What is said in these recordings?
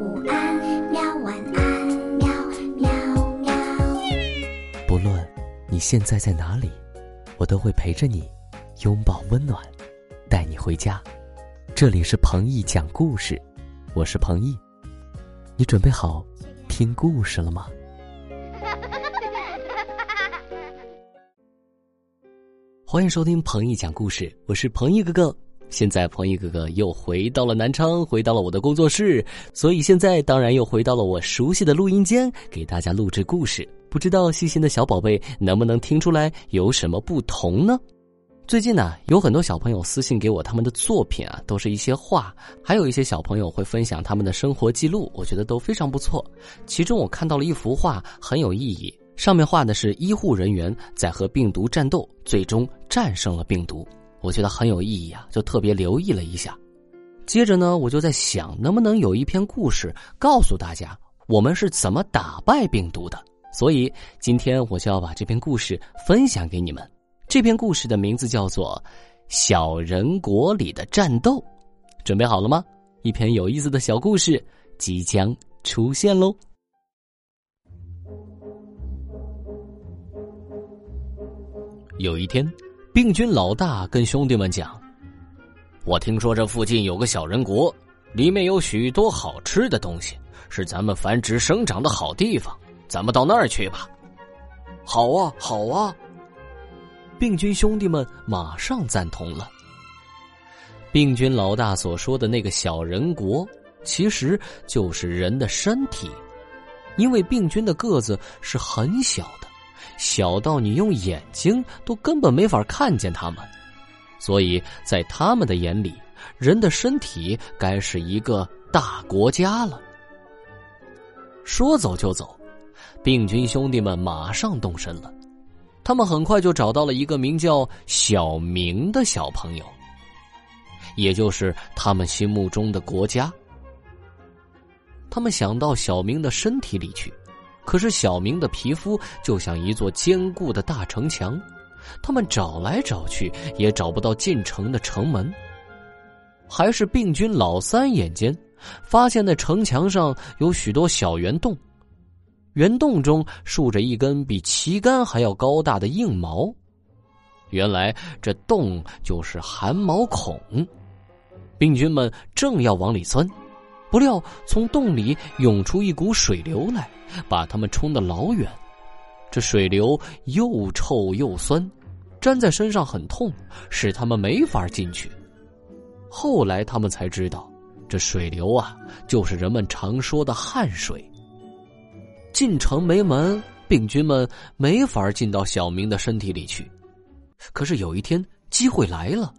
午安，喵晚安，喵喵喵。不论你现在在哪里，我都会陪着你，拥抱温暖，带你回家。这里是彭毅讲故事，我是彭毅。你准备好听故事了吗？欢迎收听彭毅讲故事，我是彭毅哥哥。现在鹏毅哥哥又回到了南昌，回到了我的工作室，所以现在当然又回到了我熟悉的录音间，给大家录制故事。不知道细心的小宝贝能不能听出来有什么不同呢？最近呢，有很多小朋友私信给我他们的作品啊，都是一些画，还有一些小朋友会分享他们的生活记录，我觉得都非常不错。其中我看到了一幅画，很有意义。上面画的是医护人员在和病毒战斗，最终战胜了病毒，我觉得很有意义啊，就特别留意了一下。接着呢，我就在想，能不能有一篇故事告诉大家我们是怎么打败病毒的？所以今天我就要把这篇故事分享给你们。这篇故事的名字叫做《小人国里的战斗》，准备好了吗？一篇有意思的小故事即将出现喽。有一天，病菌老大跟兄弟们讲：“我听说这附近有个小人国，里面有许多好吃的东西，是咱们繁殖生长的好地方。咱们到那儿去吧。”“好啊，好啊！”病菌兄弟们马上赞同了。病菌老大所说的那个小人国，其实就是人的身体，因为病菌的个子是很小的。小到你用眼睛都根本没法看见他们，所以在他们的眼里，人的身体该是一个大国家了。说走就走，病菌兄弟们马上动身了。他们很快就找到了一个名叫小明的小朋友，也就是他们心目中的国家。他们想到小明的身体里去。可是小明的皮肤就像一座坚固的大城墙，他们找来找去也找不到进城的城门。还是病菌老三眼尖，发现那城墙上有许多小圆洞，圆洞中竖着一根比旗杆还要高大的硬毛，原来这洞就是汗毛孔。病菌们正要往里钻。不料，从洞里涌出一股水流来，把他们冲得老远。这水流又臭又酸，粘在身上很痛，使他们没法进去。后来他们才知道，这水流啊，就是人们常说的汗水。进城没门，病菌们没法进到小明的身体里去。可是有一天，机会来了。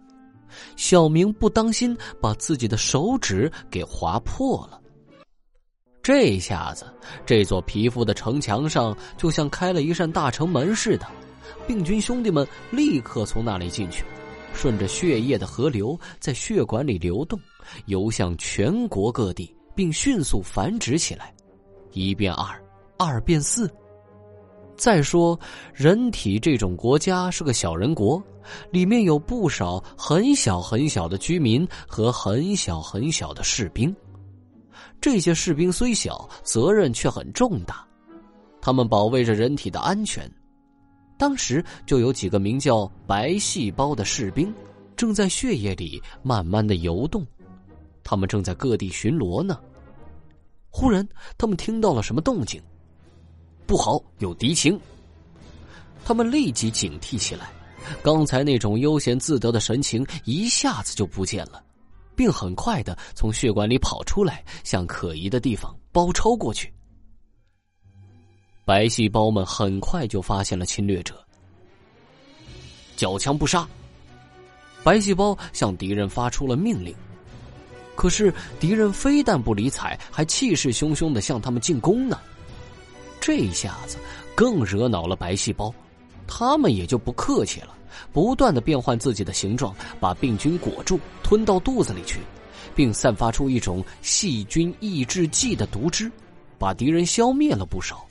小明不当心把自己的手指给划破了，这下子这座皮肤的城墙上就像开了一扇大城门似的，病菌兄弟们立刻从那里进去，顺着血液的河流在血管里流动，游向全国各地，并迅速繁殖起来，一变二，二变四。再说，人体这种国家是个小人国，里面有不少很小很小的居民和很小很小的士兵。这些士兵虽小，责任却很重大，他们保卫着人体的安全。当时就有几个名叫白细胞的士兵，正在血液里慢慢的游动，他们正在各地巡逻呢。忽然，他们听到了什么动静。不好，有敌情！他们立即警惕起来，刚才那种悠闲自得的神情一下子就不见了，并很快的从血管里跑出来，向可疑的地方包抄过去。白细胞们很快就发现了侵略者，缴枪不杀。白细胞向敌人发出了命令，可是敌人非但不理睬，还气势汹汹的向他们进攻呢。这一下子更惹恼了白细胞，他们也就不客气了，不断的变换自己的形状，把病菌裹住，吞到肚子里去，并散发出一种细菌抑制剂的毒汁，把敌人消灭了不少。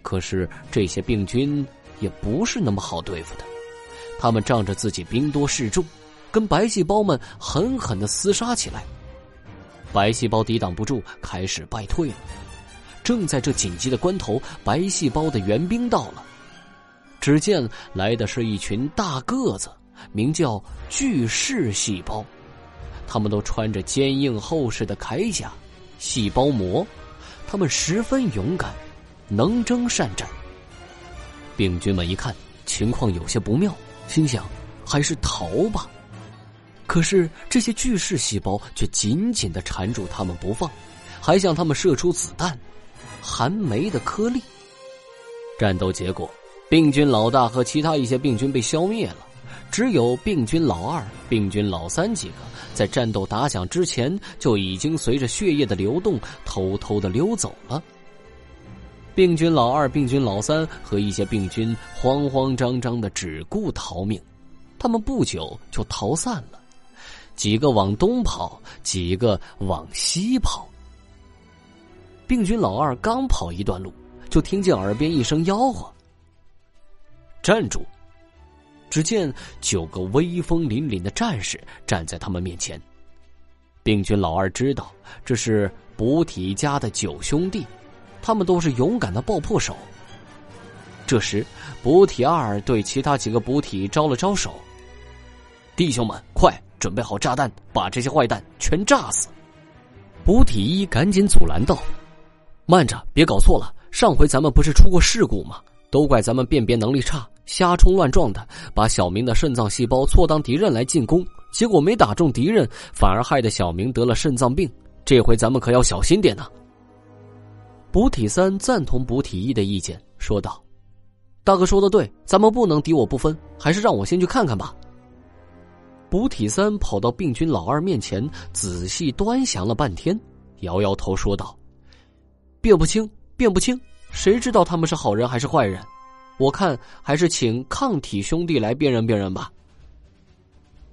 可是这些病菌也不是那么好对付的，他们仗着自己兵多势众，跟白细胞们狠狠的厮杀起来。白细胞抵挡不住，开始败退了。正在这紧急的关头，白细胞的援兵到了。只见来的是一群大个子，名叫巨噬细胞，他们都穿着坚硬厚实的铠甲、细胞膜，他们十分勇敢，能征善战。病菌们一看情况有些不妙，心想还是逃吧。可是这些巨噬细胞却紧紧的缠住他们不放，还向他们射出子弹、含梅的颗粒。战斗结果。病菌老大和其他一些病菌被消灭了，只有病菌老二、病菌老三几个在战斗打响之前就已经随着血液的流动偷偷的溜走了。病菌老二、病菌老三和一些病菌慌慌张张的只顾逃命，他们不久就逃散了，几个往东跑，几个往西跑。病菌老二刚跑一段路，就听见耳边一声吆喝。站住！只见九个威风凛凛的战士站在他们面前。病菌老二知道这是补体家的九兄弟，他们都是勇敢的爆破手。这时，补体二对其他几个补体招了招手：“弟兄们，快准备好炸弹，把这些坏蛋全炸死！”补体一赶紧阻拦道：“慢着，别搞错了，上回咱们不是出过事故吗？都怪咱们辨别能力差。”瞎冲乱撞的，把小明的肾脏细胞错当敌人来进攻，结果没打中敌人，反而害得小明得了肾脏病。这回咱们可要小心点呐！补体三赞同补体一的意见，说道：“大哥说的对，咱们不能敌我不分，还是让我先去看看吧。”补体三跑到病菌老二面前，仔细端详了半天，摇摇头说道：“辨不清，辨不清，谁知道他们是好人还是坏人？”我看还是请抗体兄弟来辨认辨认吧。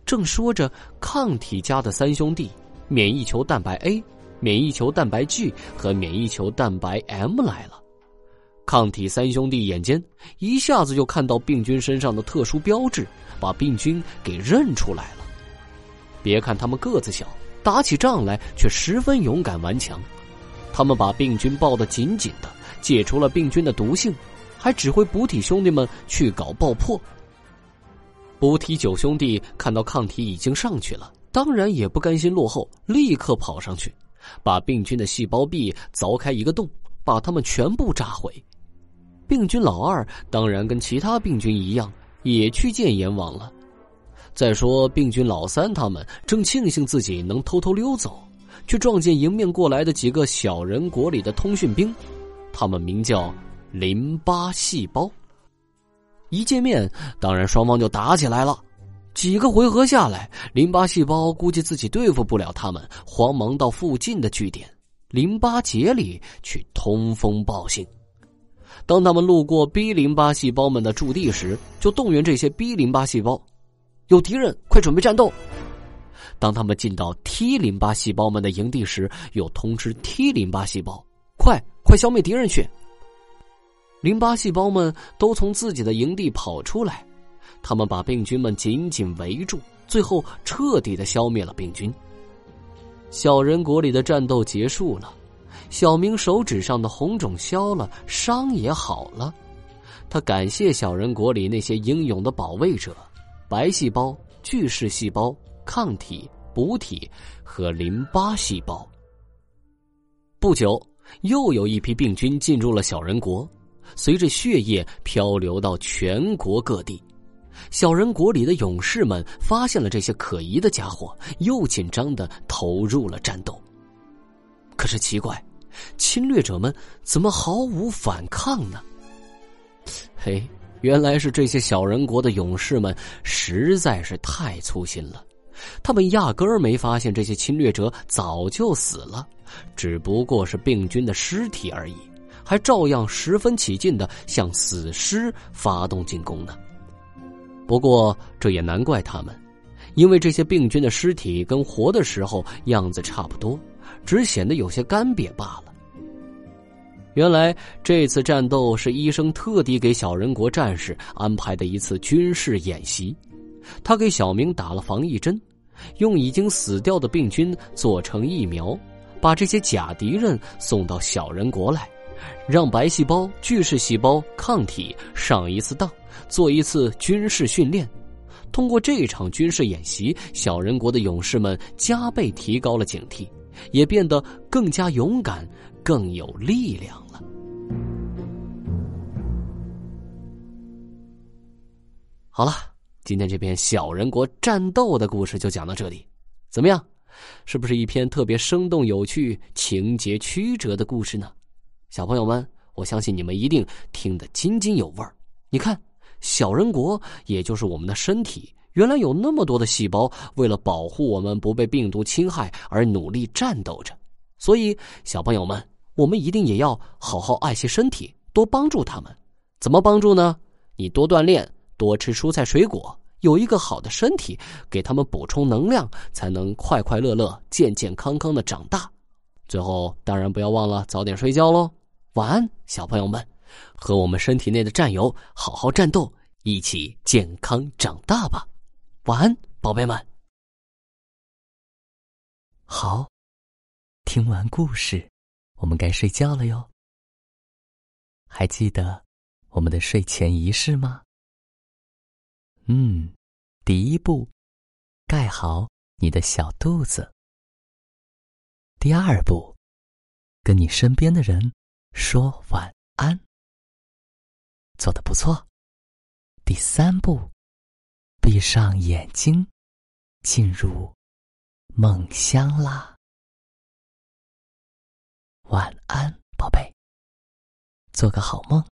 正说着，抗体家的三兄弟——免疫球蛋白 A、免疫球蛋白 G 和免疫球蛋白 M 来了。抗体三兄弟眼尖，一下子就看到病菌身上的特殊标志，把病菌给认出来了。别看他们个子小，打起仗来却十分勇敢顽强。他们把病菌抱得紧紧的，解除了病菌的毒性。还指挥补体兄弟们去搞爆破。补体九兄弟看到抗体已经上去了，当然也不甘心落后，立刻跑上去，把病菌的细胞壁凿开一个洞，把他们全部炸毁。病菌老二当然跟其他病菌一样，也去见阎王了。再说病菌老三他们正庆幸自己能偷偷溜走，却撞见迎面过来的几个小人国里的通讯兵，他们名叫。淋巴细胞一见面，当然双方就打起来了。几个回合下来，淋巴细胞估计自己对付不了他们，慌忙到附近的据点淋巴结里去通风报信。当他们路过 B 淋巴细胞们的驻地时，就动员这些 B 淋巴细胞：“有敌人，快准备战斗！”当他们进到 T 淋巴细胞们的营地时，又通知 T 淋巴细胞：“快快消灭敌人去！”淋巴细胞们都从自己的营地跑出来，他们把病菌们紧紧围住，最后彻底的消灭了病菌。小人国里的战斗结束了，小明手指上的红肿消了，伤也好了。他感谢小人国里那些英勇的保卫者：白细胞、巨噬细胞、抗体、补体和淋巴细胞。不久，又有一批病菌进入了小人国。随着血液漂流到全国各地，小人国里的勇士们发现了这些可疑的家伙，又紧张的投入了战斗。可是奇怪，侵略者们怎么毫无反抗呢？嘿，原来是这些小人国的勇士们实在是太粗心了，他们压根儿没发现这些侵略者早就死了，只不过是病菌的尸体而已。还照样十分起劲的向死尸发动进攻呢。不过这也难怪他们，因为这些病菌的尸体跟活的时候样子差不多，只显得有些干瘪罢了。原来这次战斗是医生特地给小人国战士安排的一次军事演习，他给小明打了防疫针，用已经死掉的病菌做成疫苗，把这些假敌人送到小人国来，让白细胞、巨噬细胞、抗体上一次当，做一次军事训练。通过这场军事演习，小人国的勇士们加倍提高了警惕，也变得更加勇敢、更有力量了。好了，今天这篇小人国战斗的故事就讲到这里，怎么样？是不是一篇特别生动有趣、情节曲折的故事呢？小朋友们，我相信你们一定听得津津有味儿。你看，小人国也就是我们的身体，原来有那么多的细胞，为了保护我们不被病毒侵害而努力战斗着。所以，小朋友们，我们一定也要好好爱惜身体，多帮助他们。怎么帮助呢？你多锻炼。多吃蔬菜水果，有一个好的身体，给他们补充能量，才能快快乐乐、健健康康的长大。最后，当然不要忘了早点睡觉喽。晚安，小朋友们，和我们身体内的战友好好战斗，一起健康长大吧。晚安，宝贝们。好，听完故事，我们该睡觉了哟。还记得我们的睡前仪式吗？嗯，第一步，盖好你的小肚子。第二步，跟你身边的人说晚安。做的不错。第三步，闭上眼睛，进入梦乡啦。晚安，宝贝，做个好梦。